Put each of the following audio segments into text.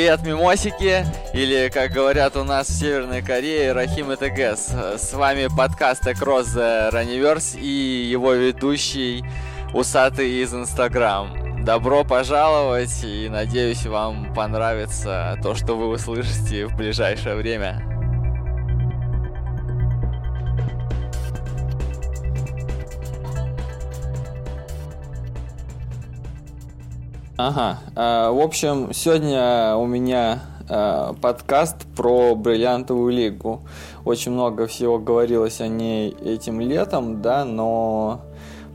Привет, мимосики, или, как говорят у нас в Северной Корее, Рахим и ТГС. С вами подкаст Across the Runniverse и его ведущий Усатый из Инстаграм. Добро пожаловать и надеюсь вам понравится то, что вы услышите в ближайшее время. Ага. А, в общем, сегодня у меня а, подкаст про бриллиантовую лигу. Очень много всего говорилось о ней этим летом, да, но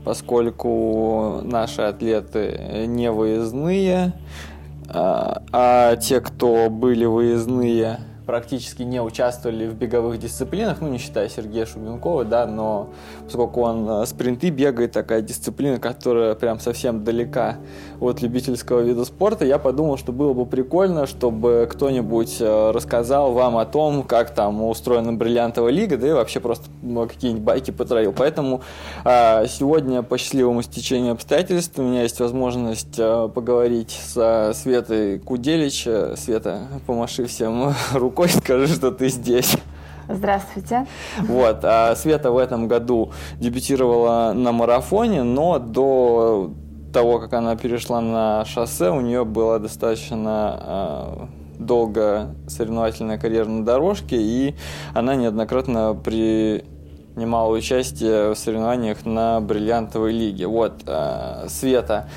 поскольку наши атлеты не выездные, а, а те, кто были выездные, практически не участвовали в беговых дисциплинах, ну, не считая Сергея Шубенкова, да, но поскольку он э, спринты бегает, такая дисциплина, которая прям совсем далека от любительского вида спорта, я подумал, что было бы прикольно, чтобы кто-нибудь э, рассказал вам о том, как там устроена бриллиантовая лига, да и вообще просто какие-нибудь байки потравил. Поэтому э, сегодня по счастливому стечению обстоятельств у меня есть возможность поговорить со Светой Куделич. Света, помаши всем рукой рукой, скажи, что ты здесь. Здравствуйте. Вот, а Света в этом году дебютировала на марафоне, но до того, как она перешла на шоссе, у нее была достаточно э, долго соревновательная карьера на дорожке, и она неоднократно принимала участие в соревнованиях на бриллиантовой лиге. Вот, э, Света,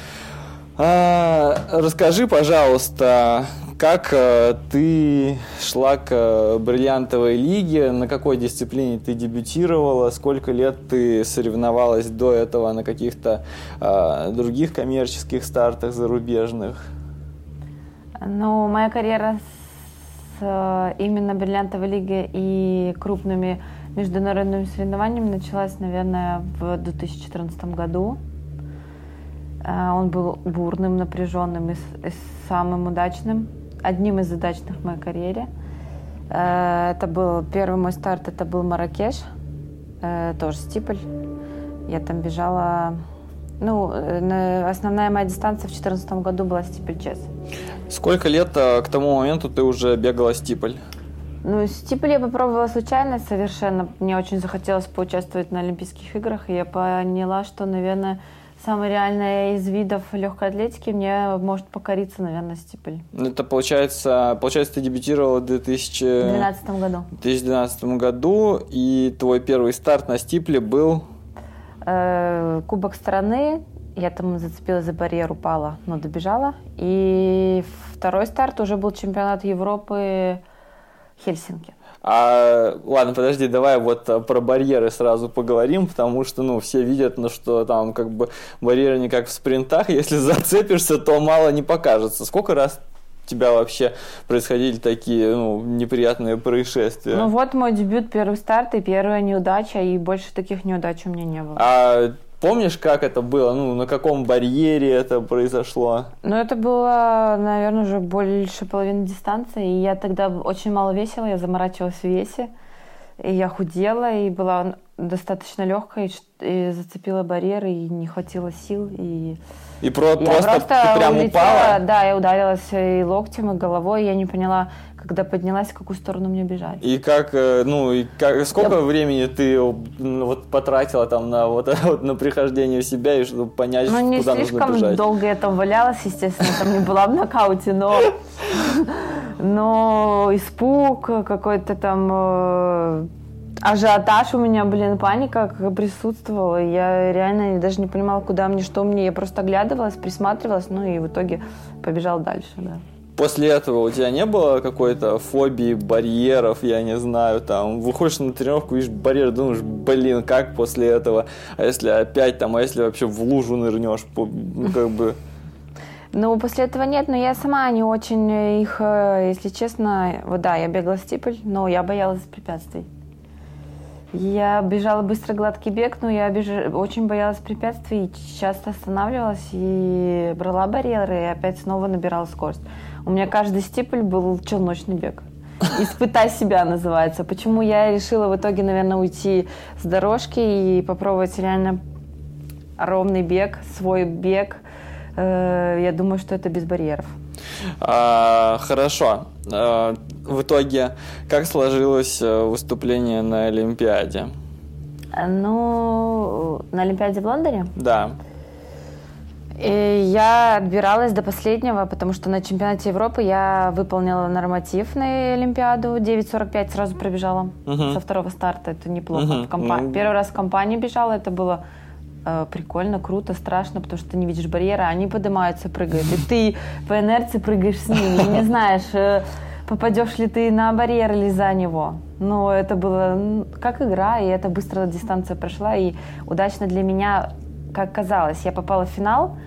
э, расскажи, пожалуйста, как э, ты шла к э, бриллиантовой лиге? На какой дисциплине ты дебютировала? Сколько лет ты соревновалась до этого на каких-то э, других коммерческих стартах зарубежных? Ну, моя карьера с э, именно бриллиантовой лиги и крупными международными соревнованиями началась, наверное, в 2014 году. Э, он был бурным, напряженным и, и самым удачным одним из удачных в моей карьере. Э, это был первый мой старт, это был Маракеш, э, тоже стипль. Я там бежала, ну, э, основная моя дистанция в 2014 году была стипль чес. Сколько лет к тому моменту ты уже бегала стипль? Ну, стипль я попробовала случайно совершенно. Мне очень захотелось поучаствовать на Олимпийских играх, и я поняла, что, наверное, самое реальное из видов легкой атлетики мне может покориться, наверное, стипль. Ну, это получается, получается, ты дебютировала в 2012 году. 2012 году, и твой первый старт на стипле был? Э, Кубок страны. Я там зацепилась за барьер, упала, но добежала. И второй старт уже был чемпионат Европы Хельсинки. А, ладно, подожди, давай вот э, про барьеры сразу поговорим, потому что, ну, все видят, ну, что там как бы барьеры не как в спринтах, если зацепишься, то мало не покажется. Сколько раз тебя вообще происходили такие ну, неприятные происшествия? Ну вот мой дебют, первый старт и первая неудача, и больше таких неудач у меня не было. А Помнишь, как это было? Ну, на каком барьере это произошло? Ну, это было, наверное, уже больше половины дистанции. И я тогда очень мало весила, я заморачивалась в весе. И я худела, и была достаточно легкой, и зацепила барьер, и не хватило сил. И, и про, я просто, просто ты прям улетела, упала? Да, я ударилась и локтем, и головой. И я не поняла, когда поднялась, в какую сторону мне бежать. И как, э, ну, и как, сколько я... времени ты вот потратила там на вот, вот на прихождение в себя и чтобы понять, ну, куда нужно бежать? Ну, не слишком долго я там валялась, естественно, там не была в нокауте, но, но испуг какой-то там э, ажиотаж у меня, блин, паника присутствовала. Я реально даже не понимала, куда мне, что мне. Я просто оглядывалась, присматривалась, ну и в итоге побежал дальше, да после этого у тебя не было какой-то фобии, барьеров, я не знаю, там, выходишь на тренировку, видишь барьер, думаешь, блин, как после этого, а если опять там, а если вообще в лужу нырнешь, ну, как бы... Ну, после этого нет, но я сама не очень их, э, если честно, вот да, я бегала стипль, но я боялась препятствий. Я бежала быстро гладкий бег, но я беж... очень боялась препятствий, часто останавливалась и брала барьеры, и опять снова набирала скорость. У меня каждый стипль был челночный бег. Испытай себя называется. Почему я решила в итоге, наверное, уйти с дорожки и попробовать реально ровный бег, свой бег. Э, я думаю, что это без барьеров. А, хорошо. А, в итоге, как сложилось э, выступление на Олимпиаде? Ну, на Олимпиаде в Лондоне? Да. И я отбиралась до последнего, потому что на чемпионате Европы я выполнила норматив на Олимпиаду. 9.45 сразу пробежала Мгм. со второго старта. Это неплохо. Мгм. В компа- Ну. Первый раз в компании бежала, это было э, прикольно, круто, страшно, потому что ты не видишь барьера, они поднимаются, прыгают, и ты по инерции прыгаешь с ними, и не знаешь, э, попадешь ли ты на барьер или за него. Но это было как игра, и это быстро дистанция прошла, и удачно для меня, как казалось, я попала в финал,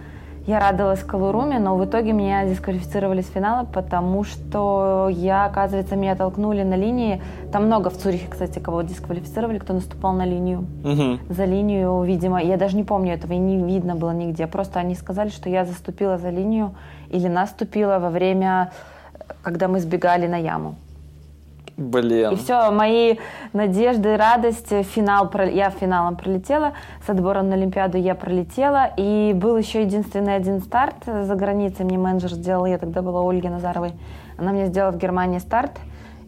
я радовалась Калуруме, но в итоге меня дисквалифицировали с финала, потому что я, оказывается, меня толкнули на линии. Там много в Цюрихе, кстати, кого дисквалифицировали, кто наступал на линию. Мгм. За линию, видимо, я даже не помню этого, и не видно было нигде. Просто они сказали, что я заступила за линию или наступила во время, когда мы сбегали на яму. Блин. И все, мои надежды, радость, финал, я финалом пролетела, с отбором на Олимпиаду я пролетела, и был еще единственный один старт за границей, мне менеджер сделал, я тогда была Ольги Назаровой, она мне сделала в Германии старт,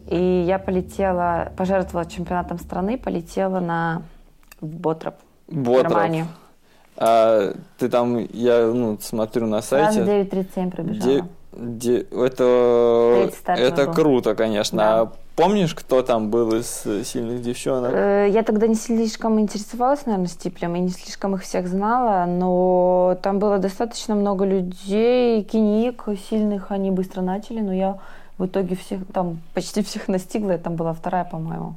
и я полетела, пожертвовала чемпионатом страны, полетела на Ботроп, в Ботров. Германию. А, ты там, я ну, смотрю на Сразу сайте. 9.37 пробежала. Де- де- это это был. круто, конечно. Да. А помнишь, кто там был из э, сильных девчонок? Э, Я тогда не слишком интересовалась, наверное, стиплем и не слишком их всех знала, но там было достаточно много людей, киник сильных, они быстро начали, но я в итоге всех, там почти всех настигла, я там была вторая, по-моему,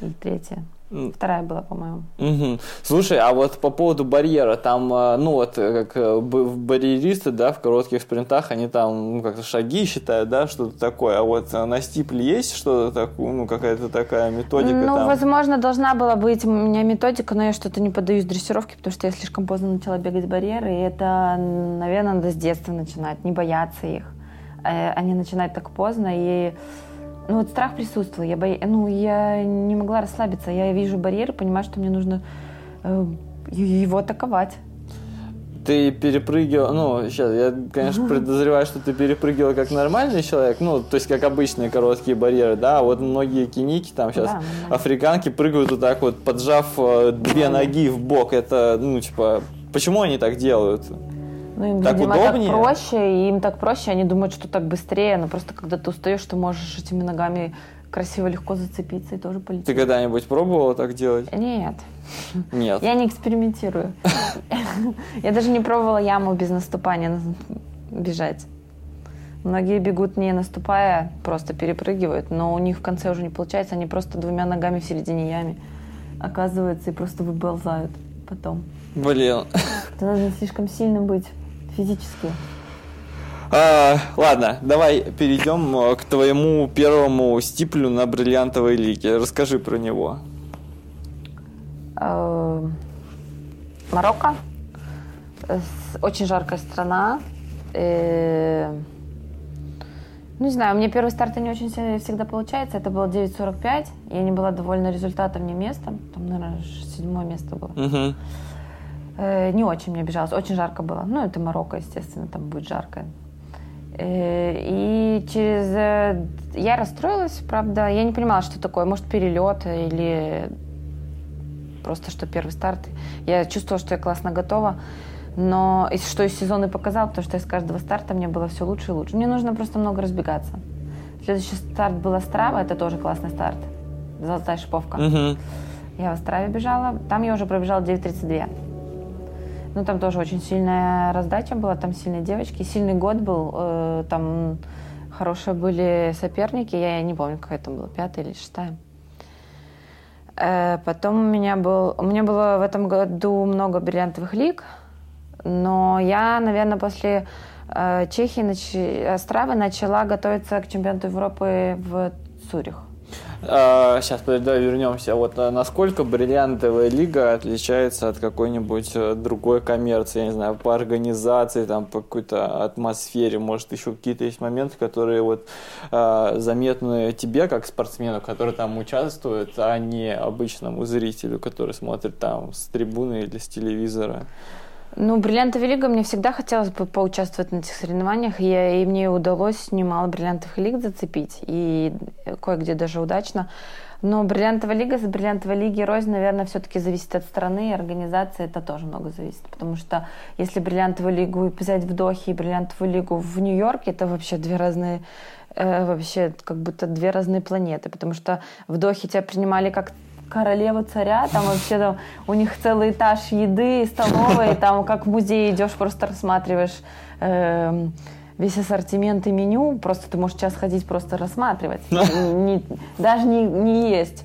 или третья. Вторая была, по-моему. Мгм. Слушай, а вот по поводу барьера, там, э, ну вот, э, как э, барьеристы, да, в коротких спринтах, они там, ну, как-то шаги считают, да, что-то такое, а вот на стипле есть что-то такое, ну, какая-то такая методика ну, там? возможно, должна была быть у меня методика, но я что-то не поддаюсь дрессировке, потому что я слишком поздно начала бегать барьеры, и это, наверное, надо с детства начинать, не бояться их. Они начинают так поздно, и ну, вот страх присутствовал. Я, боя... ну, я не могла расслабиться. Я вижу барьеры, понимаю, что мне нужно э, его атаковать. Ты перепрыгивал, ну, сейчас, я, конечно, подозреваю, что ты перепрыгивал как нормальный человек, ну, то есть как обычные короткие барьеры, да, а вот многие киники там сейчас, Да, нормально. африканки прыгают вот так вот, поджав э, две ноги в бок, это, ну, типа, почему они так делают? Ну, им, Так видимо, удобнее? так проще, и им так проще, они думают, что так быстрее, но просто когда ты устаешь, ты можешь этими ногами красиво, легко зацепиться и тоже полететь. Ты когда-нибудь пробовала так делать? Нет, Нет. я не экспериментирую. Я даже не пробовала яму без наступания на- бежать. Многие бегут не наступая, просто перепрыгивают, но у них в конце уже не получается, они просто двумя ногами в середине ямы оказываются и просто выползают потом. Блин. Это нужно слишком сильным быть физически. А, ладно, давай перейдем э, к твоему первому стиплю на бриллиантовой лиге. Расскажи про него. Э, Марокко. Очень жаркая страна. Э, Ну, не знаю, у меня первый старт не очень се- всегда получается. Это было 9.45. Я не была довольна результатом, не местом. Там, наверное, седьмое место было. Мгм. Э, Не очень мне бежалось. Очень жарко было. Ну, это Марокко, естественно, там будет жарко. Э, И через... э, Я расстроилась, правда. Я не понимала, что такое. Может, перелет или просто что первый старт. Я чувствовала, что я классно готова. Но и что и сезон и показал, потому что из каждого старта мне было все лучше и лучше. Мне нужно просто много разбегаться. Следующий старт был Острава, это тоже классный старт. Золотая шиповка. Мгм. Я в Острове бежала. Там я уже пробежала 9.32. Ну, там тоже очень сильная раздача была, там сильные девочки. Сильный год был, э, там хорошие были соперники. Я не помню, какая там была, пятая или шестая. Э, потом у меня был... У меня было в этом году много бриллиантовых лиг, но я, наверное, после э, Чехии, нач- Островы начала готовиться к чемпионату Европы в Цюрих. Сейчас, подожди, давай вернемся. Вот а, насколько бриллиантовая лига отличается от какой-нибудь э, другой коммерции, я не знаю, по организации, там, по какой-то атмосфере, может, еще какие-то есть моменты, которые вот а, заметны тебе, как спортсмену, который там участвует, а не обычному зрителю, который смотрит там с трибуны или с телевизора. Ну, бриллиантовая лига мне всегда хотелось бы поучаствовать на этих соревнованиях, и, и мне удалось немало бриллиантовых лиг зацепить, и кое-где даже удачно. Но бриллиантовая лига с бриллиантовой лиги рознь, наверное, все-таки зависит от страны и организации, это тоже много зависит. Потому что если бриллиантовую лигу взять в Дохе и бриллиантовую лигу в Нью-Йорке, это вообще две разные э, вообще как будто две разные планеты, потому что в Дохе тебя принимали как королеву царя, там вообще там у них целый этаж еды, столовой, там как в музей идешь, просто рассматриваешь э, весь ассортимент и меню, просто ты можешь час ходить просто рассматривать, не, даже не, не есть.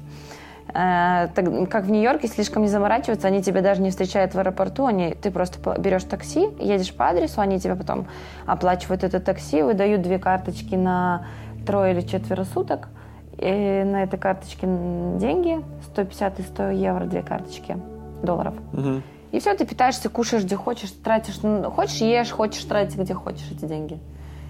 Э, так, как в Нью-Йорке, слишком не заморачиваться, они тебя даже не встречают в аэропорту, они, ты просто берешь такси, едешь по адресу, они тебе потом оплачивают это такси, выдают две карточки на трое или четверо суток, и на этой карточке деньги, 150 и 100 евро, две карточки долларов. Угу. И все, ты питаешься, кушаешь, где хочешь, тратишь. Ну, хочешь, ешь, хочешь, тратить, где хочешь эти деньги.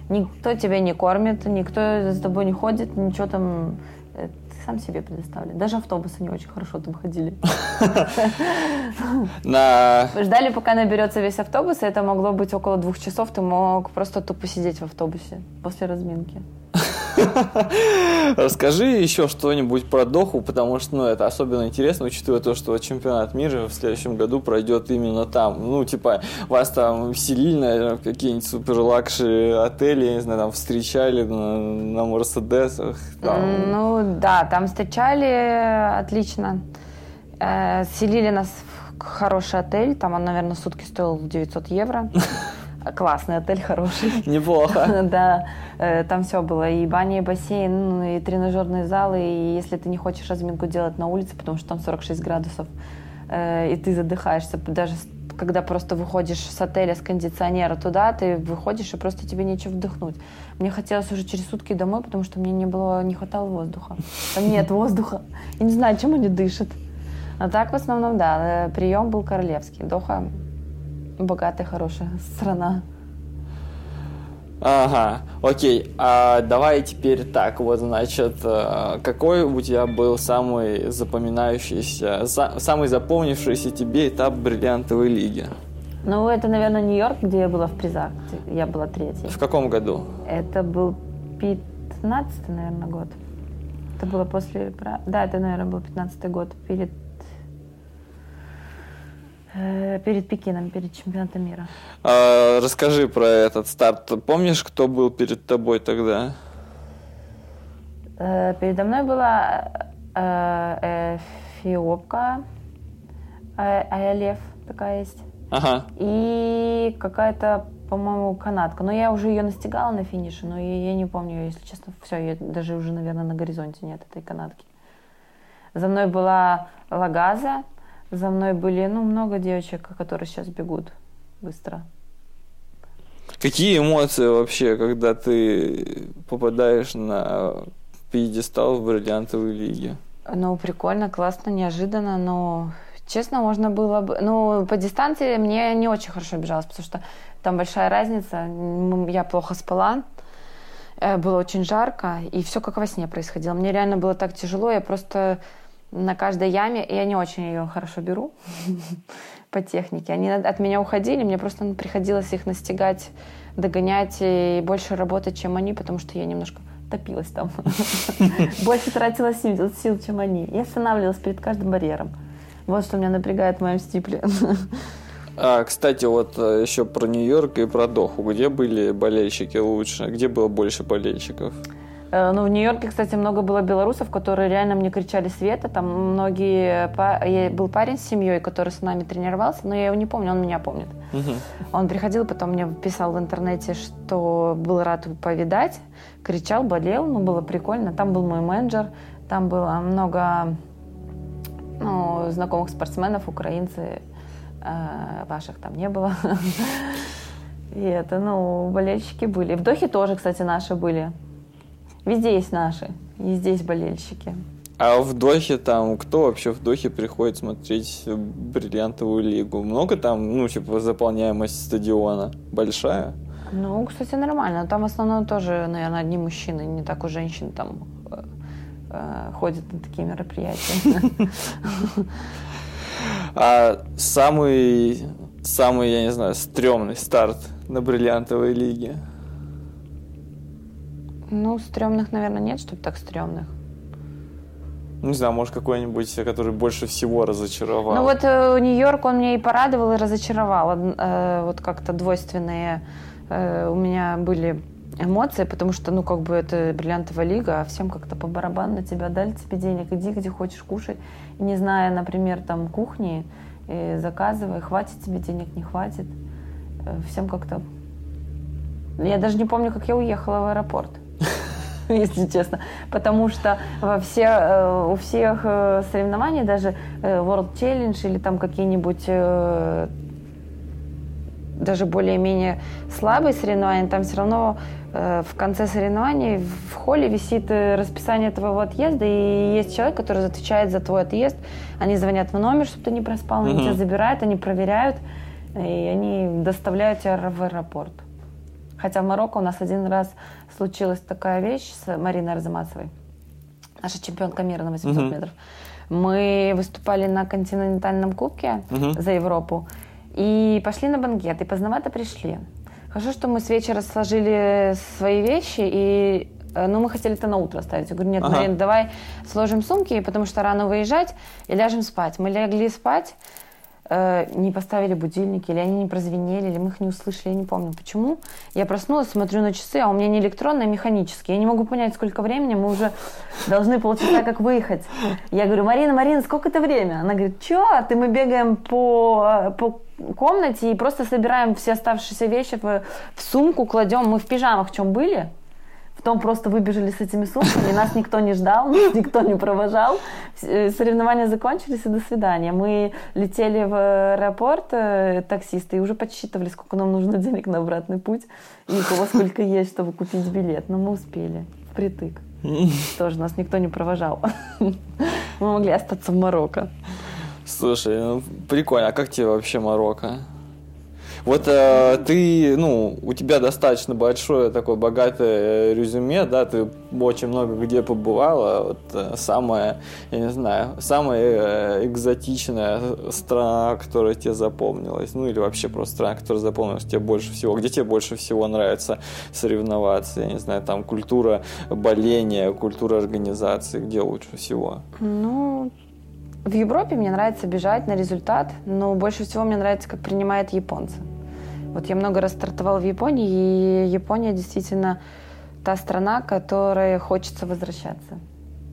Никто тебя не кормит, никто за тобой не ходит, ничего там э, ты сам себе предоставили. Даже автобусы не очень хорошо там ходили. Ждали, пока наберется весь автобус, и это могло быть около двух часов. Ты мог просто тупо сидеть в автобусе после разминки. Расскажи еще что-нибудь про Доху, потому что ну, это особенно интересно, учитывая то, что чемпионат мира в следующем году пройдет именно там. Ну, типа, вас там вселили, наверное, в какие-нибудь супер лакши отели, я не знаю, там встречали на, на Мерседесах. Там. Ну, да, там встречали отлично. Э, селили нас в хороший отель, там он, наверное, сутки стоил 900 евро. Классный отель, хороший. Неплохо. Да, э, там все было. И баня, и бассейн, ну, и тренажерные залы. И если ты не хочешь разминку делать на улице, потому что там 46 градусов, э, и ты задыхаешься, даже когда просто выходишь с отеля, с кондиционера туда, ты выходишь, и просто тебе нечего вдохнуть. Мне хотелось уже через сутки домой, потому что мне не было, не хватало воздуха. Там нет воздуха. Я не знаю, чем они дышат. А так, в основном, да, э, прием был королевский. Доха богатая, хорошая страна. Ага, окей. А давай теперь так, вот, значит, э, какой у тебя был самый запоминающийся, самый запомнившийся тебе этап бриллиантовой лиги? Ну, это, наверное, Нью-Йорк, где я была в призах. Я была третьей. В каком году? Это был 15 наверное, год. Это было после... Да, это, наверное, был 15 год. Перед перед Пекином, перед чемпионатом мира. А, расскажи про этот старт. Помнишь, кто был перед тобой тогда? Э, передо мной была э, Эфиопка, Аялев такая есть. Ага. И какая-то, по-моему, канадка. Но я уже ее настигала на финише, но я, я не помню, если честно. Все, я даже уже, наверное, на горизонте нет этой канадки. За мной была Лагаза, за мной были, ну, много девочек, которые сейчас бегут быстро. Какие эмоции вообще, когда ты попадаешь на пьедестал в бриллиантовой лиге? Ну, прикольно, классно, неожиданно, но честно, можно было бы... Ну, по дистанции мне не очень хорошо бежалось, потому что там большая разница. Я плохо спала, э, было очень жарко, и все как во сне происходило. Мне реально было так тяжело, я просто на каждой яме, и я не очень ее хорошо беру по технике. Они от меня уходили, мне просто приходилось их настигать, догонять и больше работать, чем они, потому что я немножко топилась там. Больше тратила сил, сил, чем они. И останавливалась перед каждым барьером. Вот что меня напрягает в моем стипле. А, кстати, вот э, еще про Нью-Йорк и про Доху. Где были болельщики лучше? Где было больше болельщиков? Э, ну, в Нью-Йорке, кстати, много было белорусов, которые реально мне кричали Света. Там многие... Был парень с семьей, который с нами тренировался, но я его не помню, он меня помнит. Угу. Он приходил, потом мне писал в интернете, что был рад повидать, кричал, болел, ну, было прикольно. Там был мой менеджер, там было много ну, знакомых спортсменов, украинцы, э, ваших там не было. И это, ну, болельщики были. В Дохе тоже, кстати, наши были. Везде есть наши, и здесь болельщики. А в Дохе там, кто вообще в Дохе приходит смотреть бриллиантовую лигу? Много там, ну, типа, заполняемость стадиона большая? Ну, кстати, нормально. Там в основном тоже, наверное, одни мужчины, не так у женщин там э, э, ходят на такие мероприятия. А самый самый, я не знаю, стрёмный старт на бриллиантовой лиге? Ну, стрёмных, наверное, нет, чтобы так стрёмных. Не знаю, может, какой-нибудь, который больше всего разочаровал. Ну, вот э, Нью-Йорк, он меня и порадовал, и разочаровал. Э, вот как-то двойственные э, у меня были эмоции, потому что, ну, как бы это бриллиантовая лига, а всем как-то по барабану на тебя дали тебе денег, иди где хочешь кушать, не зная, например, там кухни, и заказывай, хватит тебе денег, не хватит. Э, всем как-то... Я даже не помню, как я уехала в аэропорт. если честно. Потому что во все, э, у всех э, соревнований, даже World Challenge или там какие-нибудь даже более-менее слабые соревнования, там все равно в конце соревнований в холле висит расписание твоего отъезда, и есть человек, который отвечает за твой отъезд. Они звонят в номер, чтобы ты не проспал, они mm-hmm. тебя забирают, они проверяют, и они доставляют тебя в аэропорт. Хотя в Марокко у нас один раз случилась такая вещь с Мариной Арзамасовой, наша чемпионка мира на 800 uh-huh. метров. Мы выступали на континентальном кубке uh-huh. за Европу и пошли на банкет, и поздновато пришли. Хорошо, что мы с вечера сложили свои вещи, и э, ну, мы хотели это на утро оставить. Я говорю, нет, ага. Марин, давай сложим сумки, потому что рано выезжать, и ляжем спать. Мы легли спать, Э, не поставили будильники, или они не прозвенели, или мы их не услышали, я не помню почему. Я проснулась, смотрю на часы, а у меня не электронные, а механические. Я не могу понять, сколько времени, мы уже должны полчаса как выехать. Я говорю, Марина, Марина, сколько это время? Она говорит, что? Ты мы бегаем по, по комнате и просто собираем все оставшиеся вещи в, в сумку, кладем. Мы в пижамах чем были, Потом просто выбежали с этими сумками, нас никто не ждал, никто не провожал. Э, соревнования закончились, и до свидания. Мы летели в аэропорт, э, таксисты, и уже подсчитывали, сколько нам нужно денег на обратный путь, и у кого сколько есть, чтобы купить билет. Но мы успели, впритык. Тоже нас никто не провожал. Мы могли остаться в Марокко. Слушай, ну, прикольно. А как тебе вообще Марокко? Вот э, ты, ну, у тебя достаточно большое такое богатое э, резюме, да, ты очень много где побывала. Вот э, самая, я не знаю, самая э, экзотичная страна, которая тебе запомнилась, ну или вообще просто страна, которая запомнилась тебе больше всего. Где тебе больше всего нравится соревноваться? Я не знаю, там культура боления, культура организации, где лучше всего? Ну, в Европе мне нравится бежать на результат, но больше всего мне нравится, как принимают японцы. Вот я много раз стартовала в Японии, и Япония действительно та страна, которой хочется возвращаться.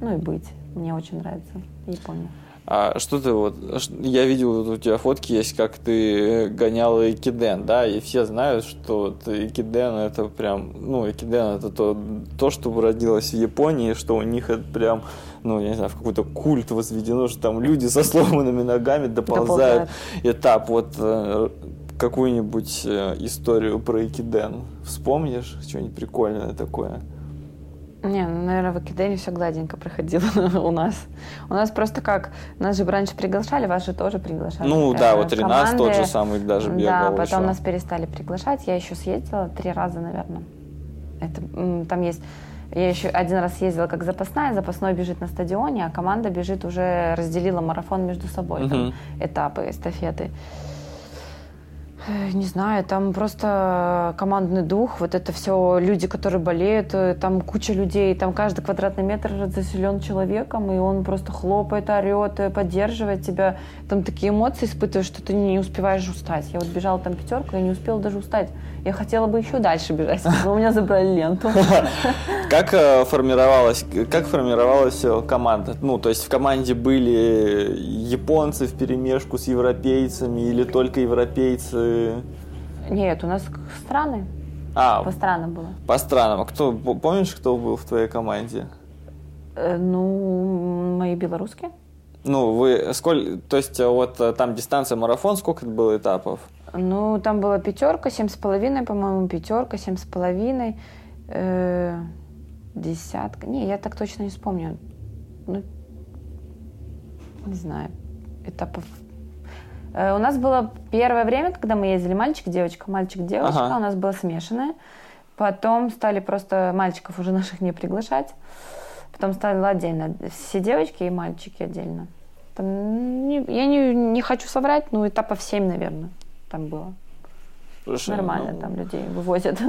Ну и быть. Мне очень нравится Япония. А что ты вот, я видел, вот у тебя фотки есть, как ты гонял Экиден, да, и все знают, что вот Экиден это прям, ну, Экиден это то, то, что родилось в Японии, что у них это прям, ну, я не знаю, в какой-то культ возведено, что там люди со сломанными ногами доползают. доползают. Этап, вот э, какую-нибудь э, историю про Экиден вспомнишь? Что-нибудь прикольное такое? Не, ну, наверное, в Экидене все гладенько проходило у нас. У нас просто как, нас же раньше приглашали, вас же тоже приглашали. Ну да, вот Ренас тот же самый даже бегал Да, потом еще. нас перестали приглашать. Я еще съездила три раза, наверное. Это, там есть я еще один раз ездила как запасная, запасной бежит на стадионе, а команда бежит уже разделила марафон между собой, uh-huh. там, этапы, эстафеты. Не знаю, там просто командный дух, вот это все люди, которые болеют, э, там куча людей, там каждый квадратный метр заселен человеком, и он просто хлопает, орет, э, поддерживает тебя. Там такие эмоции испытываешь, что ты не успеваешь устать. Я вот бежала там пятерку, я не успела даже устать. Я хотела бы еще дальше бежать, но у меня забрали ленту. Как э, формировалась, как формировалась команда? Ну, то есть в команде были японцы в перемешку с европейцами или только европейцы? Нет, у нас страны. А, по странам было. По странам. А кто, помнишь, кто был в твоей команде? Э, ну, мои белорусские. Ну, вы сколько, то есть э, вот там дистанция марафон, сколько это было этапов? Ну, там была пятерка, семь с половиной, по-моему, пятерка, семь с половиной, э, десятка. Не, я так точно не вспомню. Ну, не знаю, этапов Э, у нас было первое время, когда мы ездили мальчик-девочка, мальчик-девочка, ага. у нас было смешанное. Потом стали просто мальчиков уже наших не приглашать. Потом стали отдельно все девочки и мальчики отдельно. Там, не, я не, не хочу соврать, но этапов 7, наверное. Там было. Слушай, Нормально ну, там людей вывозят.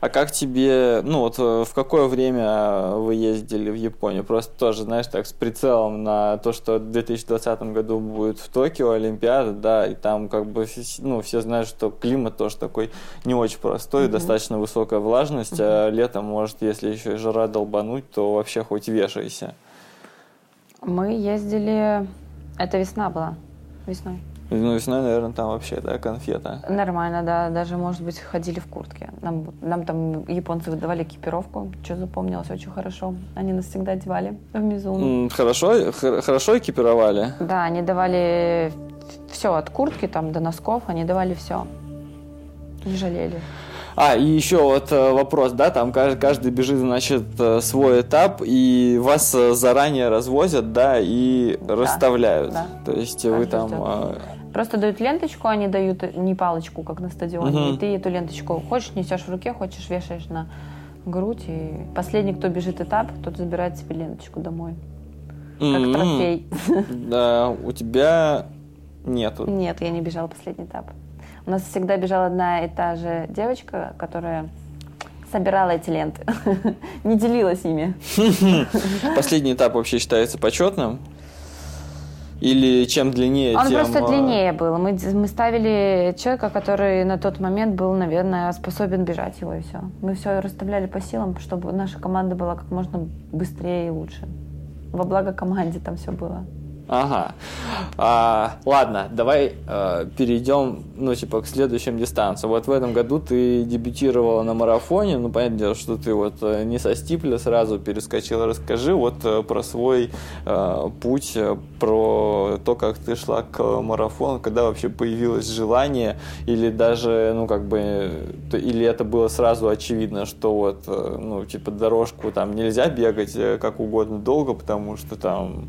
А как тебе, ну вот э, в какое время вы ездили в Японию? Просто тоже, знаешь, так с прицелом на то, что в 2020 году будет в Токио Олимпиада, да, и там как бы, ну, все знают, что климат тоже такой не очень простой, mm-hmm. достаточно высокая влажность, mm-hmm. а летом, может, если еще и жара долбануть, то вообще хоть вешайся. Мы ездили, это весна была, весной. Ну, весной, наверное, там вообще, да, конфета. Нормально, да. Даже, может быть, ходили в куртке. Нам, нам там японцы выдавали экипировку, что запомнилось очень хорошо. Они нас всегда одевали в Мизуну. Хорошо, хорошо экипировали? Да, они давали все, от куртки там до носков, они давали все. Не жалели. А, и еще вот э, вопрос, да, там каждый, каждый бежит, значит, э, свой этап, и вас э, заранее развозят, да, и да, расставляют. Да. То есть каждый вы там... Ждет. Просто дают ленточку, они дают не палочку, как на стадионе. Угу. И ты эту ленточку хочешь несешь в руке, хочешь вешаешь на грудь. И последний, кто бежит этап, тот забирает себе ленточку домой. Как mm-hmm. трофей. Да, у тебя нету. Нет, я не бежала последний этап. У нас всегда бежала одна и та же девочка, которая собирала эти ленты. не делилась ими. Последний этап вообще считается почетным? Или чем длиннее, Он тем... просто длиннее был. Мы, мы ставили человека, который на тот момент был, наверное, способен бежать его, и все. Мы все расставляли по силам, чтобы наша команда была как можно быстрее и лучше. Во благо команде там все было. Ага. А, ладно, давай а, перейдем, ну, типа, к следующим дистанциям. Вот в этом году ты дебютировала на марафоне. Ну, понятное дело, что ты вот э, не со стипля сразу перескочила. Расскажи вот э, про свой а, путь, про то, как ты шла к марафону, когда вообще появилось желание, или даже, ну, как бы, или это было сразу очевидно, что вот, ну, типа, дорожку там нельзя бегать как угодно долго, потому что там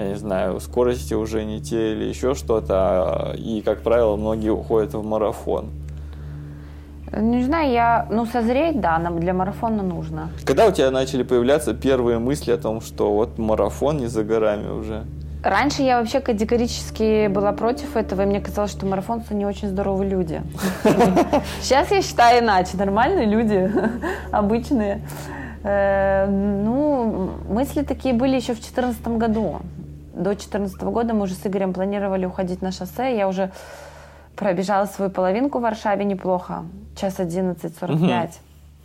я не знаю, скорости уже не те или еще что-то, и, как правило, многие уходят в марафон. Не знаю, я, ну, созреть, да, нам для марафона нужно. Когда у тебя начали появляться первые мысли о том, что вот марафон не за горами уже? Раньше я вообще категорически была против этого, и мне казалось, что марафонцы не очень здоровые люди. Сейчас я считаю иначе. Нормальные люди, обычные. Э, ну, мысли такие были еще в 2014 году до 2014 года мы уже с Игорем планировали уходить на шоссе. Я уже пробежала свою половинку в Варшаве неплохо. Час 11.45. Угу.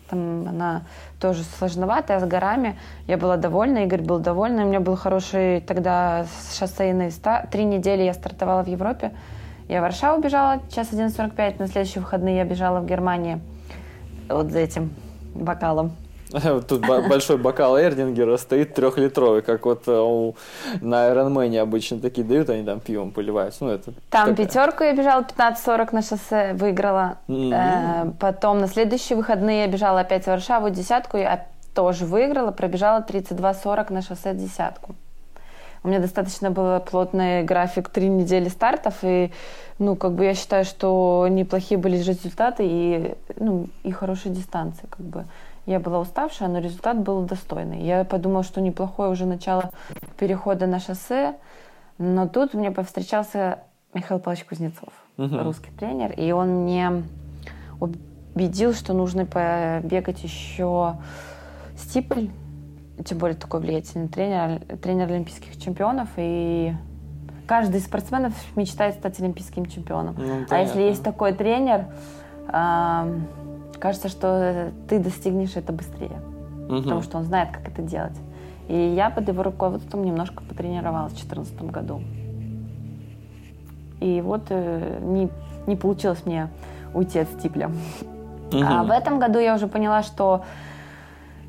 Там она тоже сложноватая, с горами. Я была довольна, Игорь был доволен. У меня был хороший тогда шоссейный старт. Три недели я стартовала в Европе. Я в Варшаву бежала, час 11.45. На следующие выходные я бежала в Германии вот за этим бокалом. Тут большой бокал Эрдингера стоит трехлитровый, как вот э, на Ironman обычно такие дают, они там пивом поливаются. Ну, это там такая. пятерку я бежала 15-40 на шоссе, выиграла. Mm-hmm. потом на следующие выходные я бежала опять в Варшаву, десятку, я тоже выиграла, пробежала 32-40 на шоссе десятку. У меня достаточно был плотный график, три недели стартов, и, ну, как бы я считаю, что неплохие были результаты и, ну, и хорошие дистанции, как бы. Я была уставшая, но результат был достойный. Я подумала, что неплохое уже начало перехода на шоссе, но тут мне повстречался Михаил Павлович Кузнецов, угу. русский тренер, и он мне убедил, что нужно побегать еще стипль, тем более такой влиятельный тренер, тренер олимпийских чемпионов, и каждый из спортсменов мечтает стать олимпийским чемпионом. Ну, а если есть такой тренер, кажется, что ты достигнешь это быстрее, угу. потому что он знает, как это делать. И я под его руководством немножко потренировалась в 2014 году. И вот э, не, не получилось мне уйти от стипля. Угу. А в этом году я уже поняла, что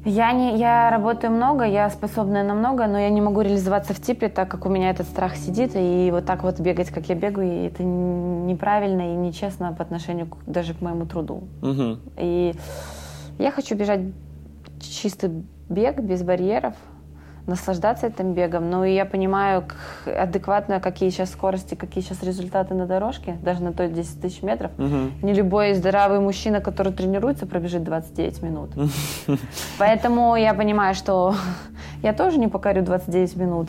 я, не, я работаю много, я способная на много, но я не могу реализоваться в типе, так как у меня этот страх сидит, и вот так вот бегать, как я бегаю, и это неправильно и нечестно по отношению к, даже к моему труду. Угу. И я хочу бежать чистый бег, без барьеров, наслаждаться этим бегом. Ну и я понимаю адекватно, какие сейчас скорости, какие сейчас результаты на дорожке, даже на той 10 тысяч метров. Угу. Не любой здоровый мужчина, который тренируется, пробежит 29 минут. Поэтому я понимаю, что я тоже не покорю 29 минут.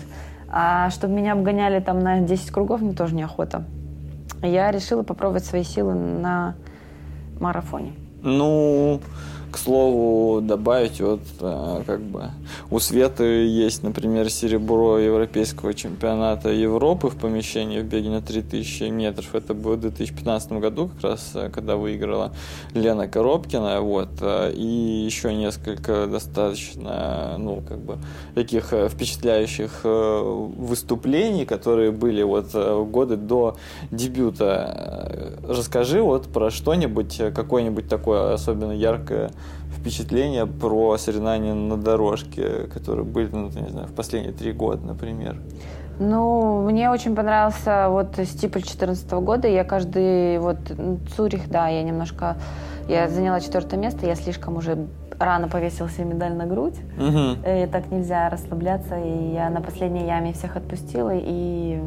А чтобы меня обгоняли там на 10 кругов, мне тоже неохота. я решила попробовать свои силы на марафоне. Ну, к слову, добавить, вот э, как бы у Светы есть, например, серебро Европейского чемпионата Европы в помещении в беге на 3000 метров. Это было в 2015 году, как раз, э, когда выиграла Лена Коробкина. Вот. Э, и еще несколько достаточно, ну, как бы, таких впечатляющих выступлений, которые были вот годы до дебюта. Расскажи вот про что-нибудь, какое-нибудь такое особенно яркое впечатления про соревнования на дорожке, которые были, ну, не знаю, в последние три года, например? Ну, мне очень понравился вот стипль 2014 года. Я каждый, вот, Цюрих, да, я немножко, я заняла четвертое место, я слишком уже рано повесила себе медаль на грудь. Угу. И так нельзя расслабляться. И я на последней яме всех отпустила и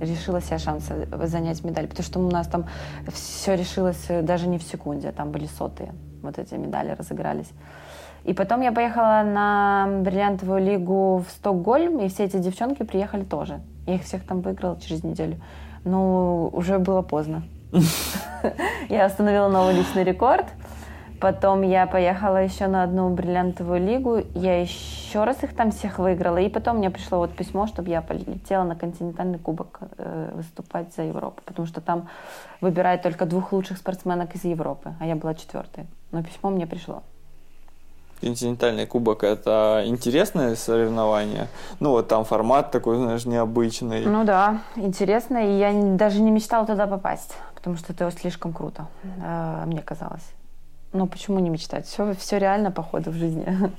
решила себе шанс занять медаль. Потому что у нас там все решилось даже не в секунде, там были сотые вот эти медали разыгрались. И потом я поехала на бриллиантовую лигу в Стокгольм, и все эти девчонки приехали тоже. Я их всех там выиграла через неделю. Но уже было поздно. Я установила новый личный рекорд. Потом я поехала еще на одну бриллиантовую лигу. Я еще раз их там всех выиграла. И потом мне пришло вот письмо, чтобы я полетела на континентальный кубок э, выступать за Европу. Потому что там выбирают только двух лучших спортсменок из Европы. А я была четвертой. Но письмо мне пришло. Континентальный кубок это интересное соревнование. Ну, вот там формат такой, знаешь, необычный. Ну да, интересно. И я даже не мечтала туда попасть, потому что это слишком круто, э, мне казалось. Но почему не мечтать? Все, все реально, походу, в жизни.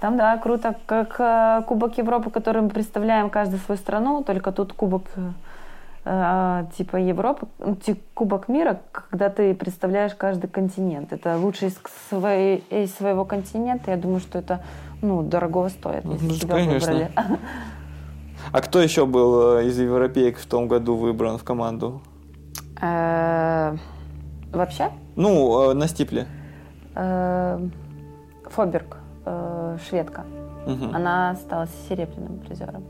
Там, да, круто, как э, Кубок Европы, который мы представляем каждую свою страну, только тут Кубок э, типа Европы, ну, Кубок мира, когда ты представляешь каждый континент. Это лучший из, своей, из своего континента. Я думаю, что это ну, дорого стоит, если ну, тебя конечно. выбрали. А кто еще был э, из европеек в том году выбран в команду? Вообще? Ну, на стипле. Фоберг, шведка. Угу. Она стала серебряным призером.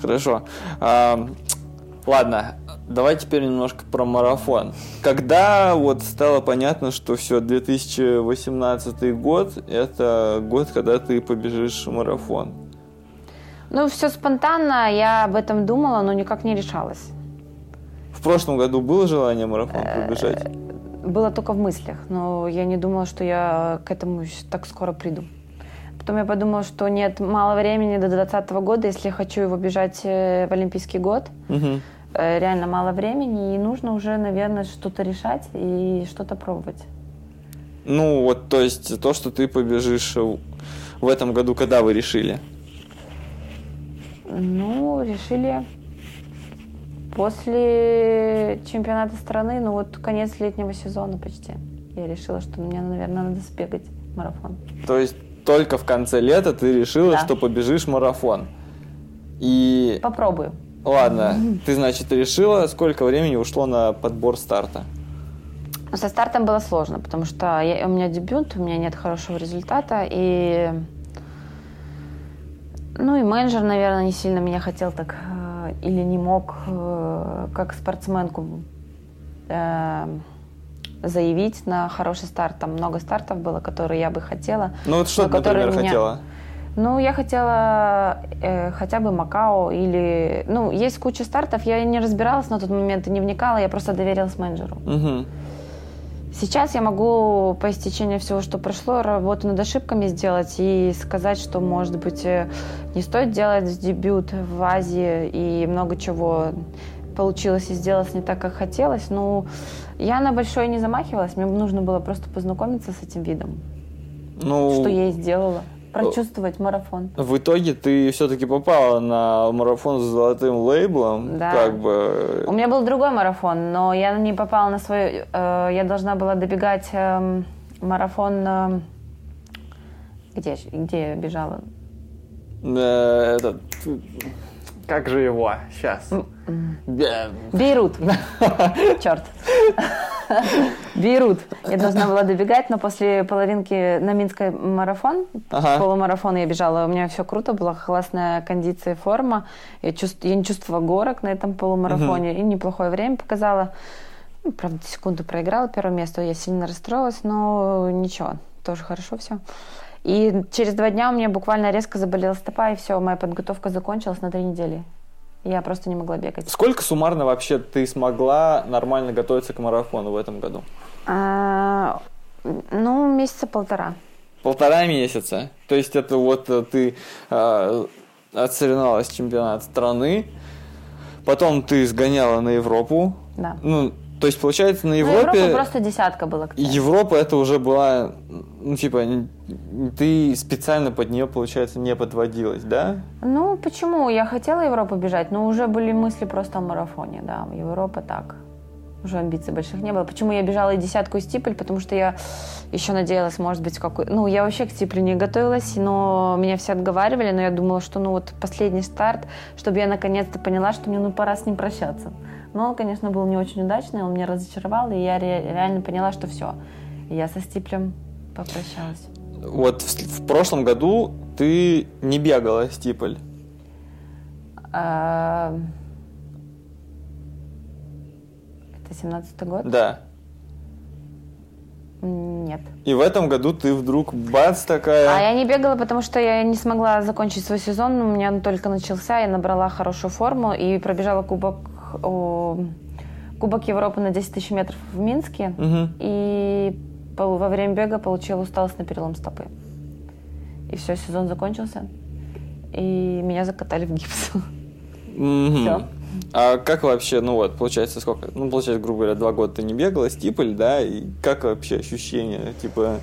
Хорошо. А, ладно, давай теперь немножко про марафон. Когда вот стало понятно, что все, 2018 год, это год, когда ты побежишь марафон? Ну, все спонтанно, я об этом думала, но никак не решалась. В прошлом году было желание марафон пробежать? Было только в мыслях, но я не думала, что я к этому так скоро приду. Потом я подумала, что нет, мало времени до 2020 года, если я хочу его бежать э, в Олимпийский год. Угу. Реально мало времени, и нужно уже, наверное, что-то решать и что-то пробовать. Ну, вот, то есть, то, что ты побежишь в этом году, когда вы решили? Ну, решили После чемпионата страны, ну вот конец летнего сезона почти, я решила, что мне, наверное, надо сбегать марафон. То есть только в конце лета ты решила, да. что побежишь марафон? И... Попробую. Ладно, ты, значит, решила, сколько времени ушло на подбор старта? Со стартом было сложно, потому что я, у меня дебют, у меня нет хорошего результата, и ну и менеджер, наверное, не сильно меня хотел так или не мог э, как спортсменку э, заявить на хороший старт. Там много стартов было, которые я бы хотела. Ну вот что ты, например, меня... хотела? Ну, я хотела э, хотя бы Макао или... Ну, есть куча стартов, я не разбиралась на тот момент и не вникала, я просто доверилась менеджеру. Угу. Сейчас я могу по истечению всего, что прошло, работу над ошибками сделать и сказать, что, может быть, э, не стоит делать дебют в Азии и много чего получилось и сделалось не так, как хотелось. Ну, я на большое не замахивалась, мне нужно было просто познакомиться с этим видом. Ну, что я и сделала прочувствовать марафон. В итоге ты все-таки попала на марафон с золотым лейблом, да. как бы. У меня был другой марафон, но я не попала на свой. Э, я должна была добегать э, марафон. Э, где, где я бежала? Э, этот. Как же его? Сейчас. Бейрут. Черт. Бейрут. Я должна была добегать, но после половинки на Минской марафон, ага. полумарафон я бежала, у меня все круто, была классная кондиция и форма. Я, чувств, я не чувствовала горок на этом полумарафоне угу. и неплохое время показала. Ну, правда, секунду проиграла первое место, я сильно расстроилась, но ничего, тоже хорошо все. И через два дня у меня буквально резко заболела стопа, и все, моя подготовка закончилась на три недели. Я просто не могла бегать. Сколько суммарно вообще ты смогла нормально готовиться к марафону в этом году? А, ну, месяца полтора. Полтора месяца. То есть это вот э, ты э, отсоревновалась чемпионат страны, потом ты сгоняла на Европу. Да. Ну, то есть, получается, на Европе... Ну, Европа просто десятка была. Европа это уже была, ну, типа, ты специально под нее, получается, не подводилась, да? Ну, почему? Я хотела Европу бежать, но уже были мысли просто о марафоне, да. Европа так. Уже амбиций больших не было. Почему я бежала и десятку и стипль? Потому что я еще надеялась, может быть, какой... Ну, я вообще к стиплю не готовилась, но меня все отговаривали, но я думала, что, ну, вот последний старт, чтобы я наконец-то поняла, что мне, ну, пора с ним прощаться. Но он, конечно, был не очень удачный, он меня разочаровал, и я ре- реально поняла, что все. Я со Стиплем попрощалась. Вот в, в прошлом году ты не бегала Стипль. А... Это семнадцатый год? Да. Нет. И в этом году ты вдруг бац такая... А я не бегала, потому что я не смогла закончить свой сезон. У меня он только начался, я набрала хорошую форму и пробежала кубок о, Кубок Европы на 10 тысяч метров в Минске. Угу. И во время бега получила усталость на перелом стопы. И все, сезон закончился. И меня закатали в гипс. Угу. Все. А как вообще, ну вот, получается, сколько? Ну, получается, грубо говоря, два года ты не бегала, стипль, да? И как вообще ощущения, типа...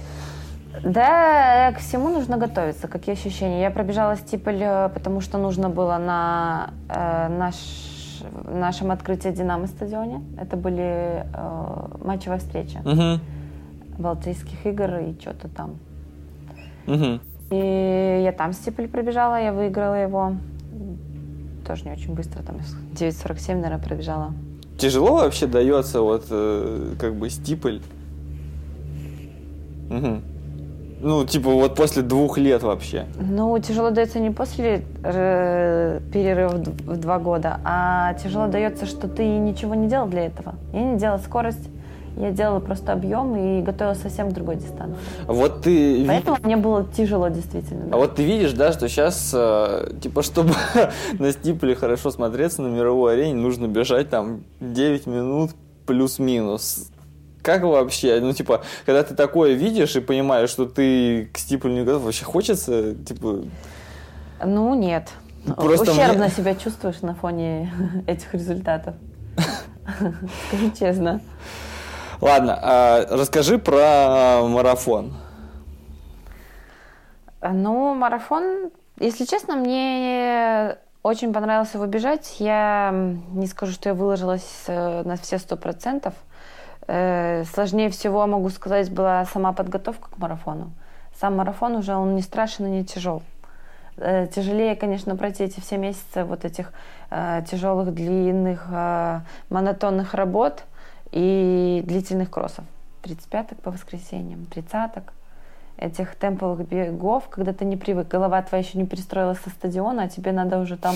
Да, к всему нужно готовиться. Какие ощущения? Я пробежала стипль, э, потому что нужно было на э, наш нашем открытии «Динамо» стадионе. Это были э, матчевая встреча угу. Балтийских игр и что-то там. Угу. И я там стипль пробежала, я выиграла его. Тоже не очень быстро, там 9.47, наверное, пробежала. Тяжело вообще дается вот э, как бы стипль? Угу. Ну, типа, вот после двух лет вообще. Ну, тяжело дается не после э, перерыва в два года, а тяжело дается, что ты ничего не делал для этого. Я не делала скорость, я делала просто объем и готовилась совсем к другой дистанции. Вот ты... Поэтому мне было тяжело, действительно. Да. А вот ты видишь, да, что сейчас, э, типа, чтобы на стипле хорошо смотреться на мировой арене, нужно бежать там 9 минут плюс-минус. Как вообще, ну, типа, когда ты такое видишь и понимаешь, что ты к стиплю не готов, вообще хочется, типа... Ну, нет. Просто Ущербно мне... себя чувствуешь на фоне этих результатов. Скажи честно. Ладно, а расскажи про марафон. Ну, марафон, если честно, мне очень понравилось его бежать. Я не скажу, что я выложилась э, на все сто процентов. Э, сложнее всего, могу сказать, была сама подготовка к марафону. Сам марафон уже, он не страшен и не тяжел. Э, тяжелее, конечно, пройти эти все месяцы вот этих тяжелых, длинных, монотонных работ и длительных кроссов. 35-ок по воскресеньям, 30-ок этих темповых бегов, когда ты не привык, голова твоя еще не перестроилась со стадиона, а тебе надо уже там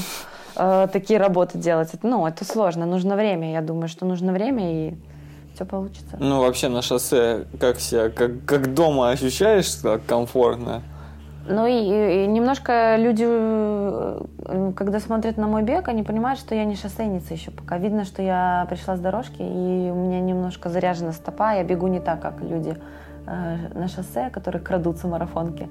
э, такие работы делать. Ну, это сложно, нужно время. Я думаю, что нужно время и все получится. Ну, вообще на шоссе как себя, как, как дома ощущаешь, как комфортно? Ну и, и немножко люди, э, когда смотрят на мой бег, они понимают, что я не шоссейница еще пока. Видно, что я пришла с дорожки, и у меня немножко заряжена стопа, я бегу не так, как люди э, на шоссе, которые крадутся марафонки.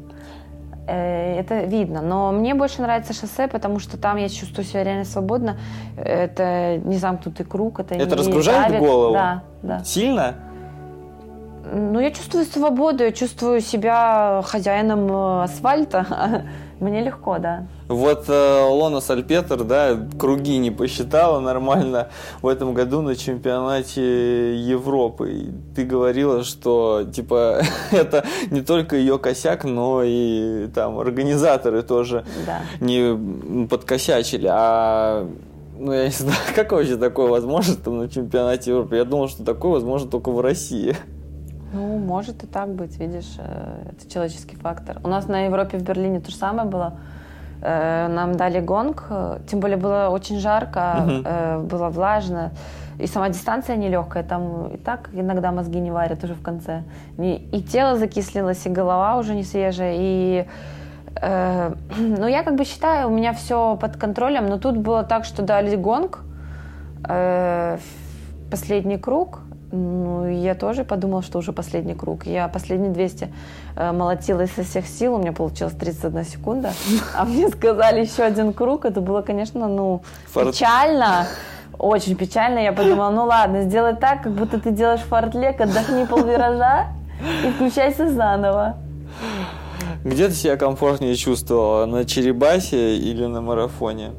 Э, это видно. Но мне больше нравится шоссе, потому что там я чувствую себя реально свободно. Это не замкнутый круг, это, это не разгружает давит. голову? Да, да. Сильно? Ну, я чувствую свободу, я чувствую себя хозяином э, асфальта. Мне легко, да. Вот э, Лона Сальпетер, да, круги не посчитала нормально в этом году на чемпионате Европы. И ты говорила, что типа это не только ее косяк, но и там организаторы тоже да. не подкосячили. А ну, я не знаю, как вообще такое возможно там на чемпионате Европы? Я думал, что такое возможно только в России. Ну, может и так быть, видишь, э, это человеческий фактор. У нас на Европе в Берлине то же самое было. Э, нам дали гонг, э, тем более было очень жарко, угу. было влажно. И сама дистанция нелегкая, там и так иногда мозги не варят уже в конце. И тело закислилось, и голова уже не свежая, и ну, я как бы считаю, у меня все под контролем, но тут было так, что дали гонг, э, последний круг, ну, я тоже подумала, что уже последний круг. Я последние 200 э, молотила со всех сил, у меня получилось 31 секунда. А мне сказали еще один круг, это было, конечно, ну, Фарт. печально. Очень печально. Я подумала, ну ладно, сделай так, как будто ты делаешь фартлек, отдохни полвиража и включайся заново. Где ты себя комфортнее чувствовала? На Черебасе или на марафоне?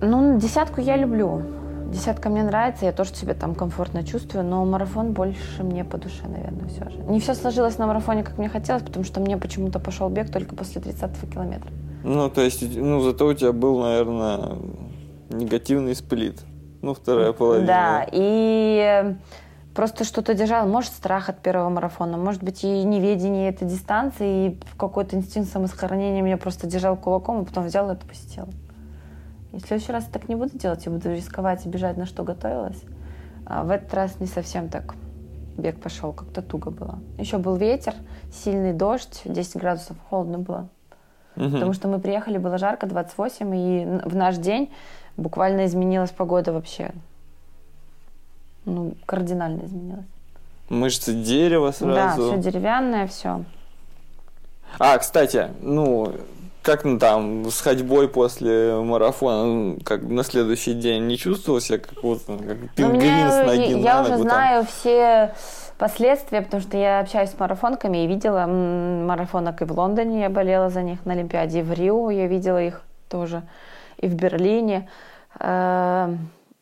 Ну, десятку я люблю. Десятка мне нравится, я тоже себя там комфортно чувствую, но марафон больше мне по душе, наверное, все же. Не все сложилось на марафоне, как мне хотелось, потому что мне почему-то пошел бег только после 30-го километра. Ну, то есть, ну, зато у тебя был, наверное, негативный сплит. Ну, вторая половина. Да, и просто что-то держал. Может, страх от первого марафона, может быть, и неведение этой дистанции, и какой-то инстинкт самосохранения меня просто держал кулаком, и потом взял и это посетил. И в следующий раз я так не буду делать, я буду рисковать и бежать, на что готовилась. А в этот раз не совсем так. Бег пошел, как-то туго было. Еще был ветер, сильный дождь, 10 градусов, холодно было. Угу. Потому что мы приехали, было жарко, 28, и в наш день буквально изменилась погода вообще. Ну, кардинально изменилась. Мышцы дерева сразу. Да, все деревянное, все. А, кстати, ну, как ну, там с ходьбой после марафона, ну, как на следующий день не чувствовал себя как вот как ну, пингвин с ноги Я, я уже там. знаю все последствия, потому что я общаюсь с марафонками и видела марафонок и в Лондоне, я болела за них на Олимпиаде, и в Рио я видела их тоже, и в Берлине. Э,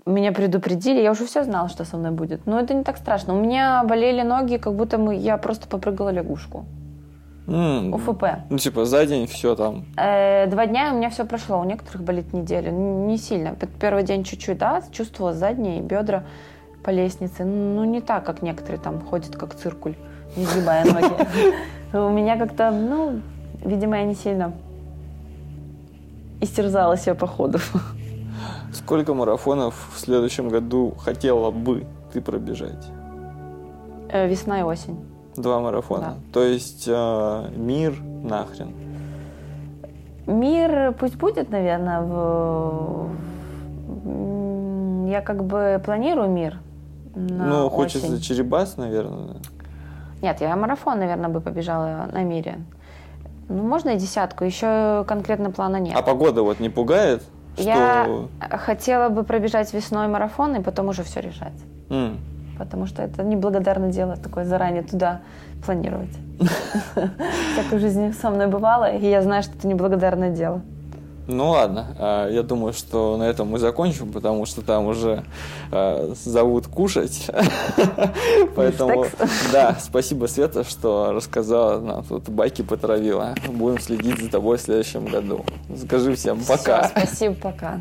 меня предупредили, я уже все знала, что со мной будет. Но это не так страшно. У меня болели ноги, как будто мы, я просто попрыгала лягушку. Mm. УФП. Ну, типа, за день все там. Э, два дня у меня все прошло, у некоторых болит неделю. Не сильно. Первый день чуть-чуть, да, чувствовала задние бедра по лестнице. Ну, не так, как некоторые там ходят, как циркуль, не сгибая ноги. У меня как-то, ну, видимо, я не сильно истерзала себя по ходу. Сколько марафонов в следующем году хотела бы ты пробежать? Э, весна и осень. Два марафона. Да. То есть э, мир нахрен. Мир пусть будет, наверное, в... я как бы планирую мир. ну, хочется осень. Черебас, наверное. Нет, я марафон, наверное, бы побежала на мире. Ну, можно и десятку, еще конкретно плана нет. А погода вот не пугает? Что... Я хотела бы пробежать весной марафон и потом уже все решать. Mm потому что это неблагодарное дело такое заранее туда планировать. Так в жизни со мной бывало, и я знаю, что это неблагодарное дело. Ну ладно, а, я думаю, что на этом мы закончим, потому что там уже а, зовут кушать. Поэтому, да, спасибо, Света, что рассказала нам тут байки потравила. Будем следить за тобой в следующем году. Скажи всем пока. Спасибо, пока.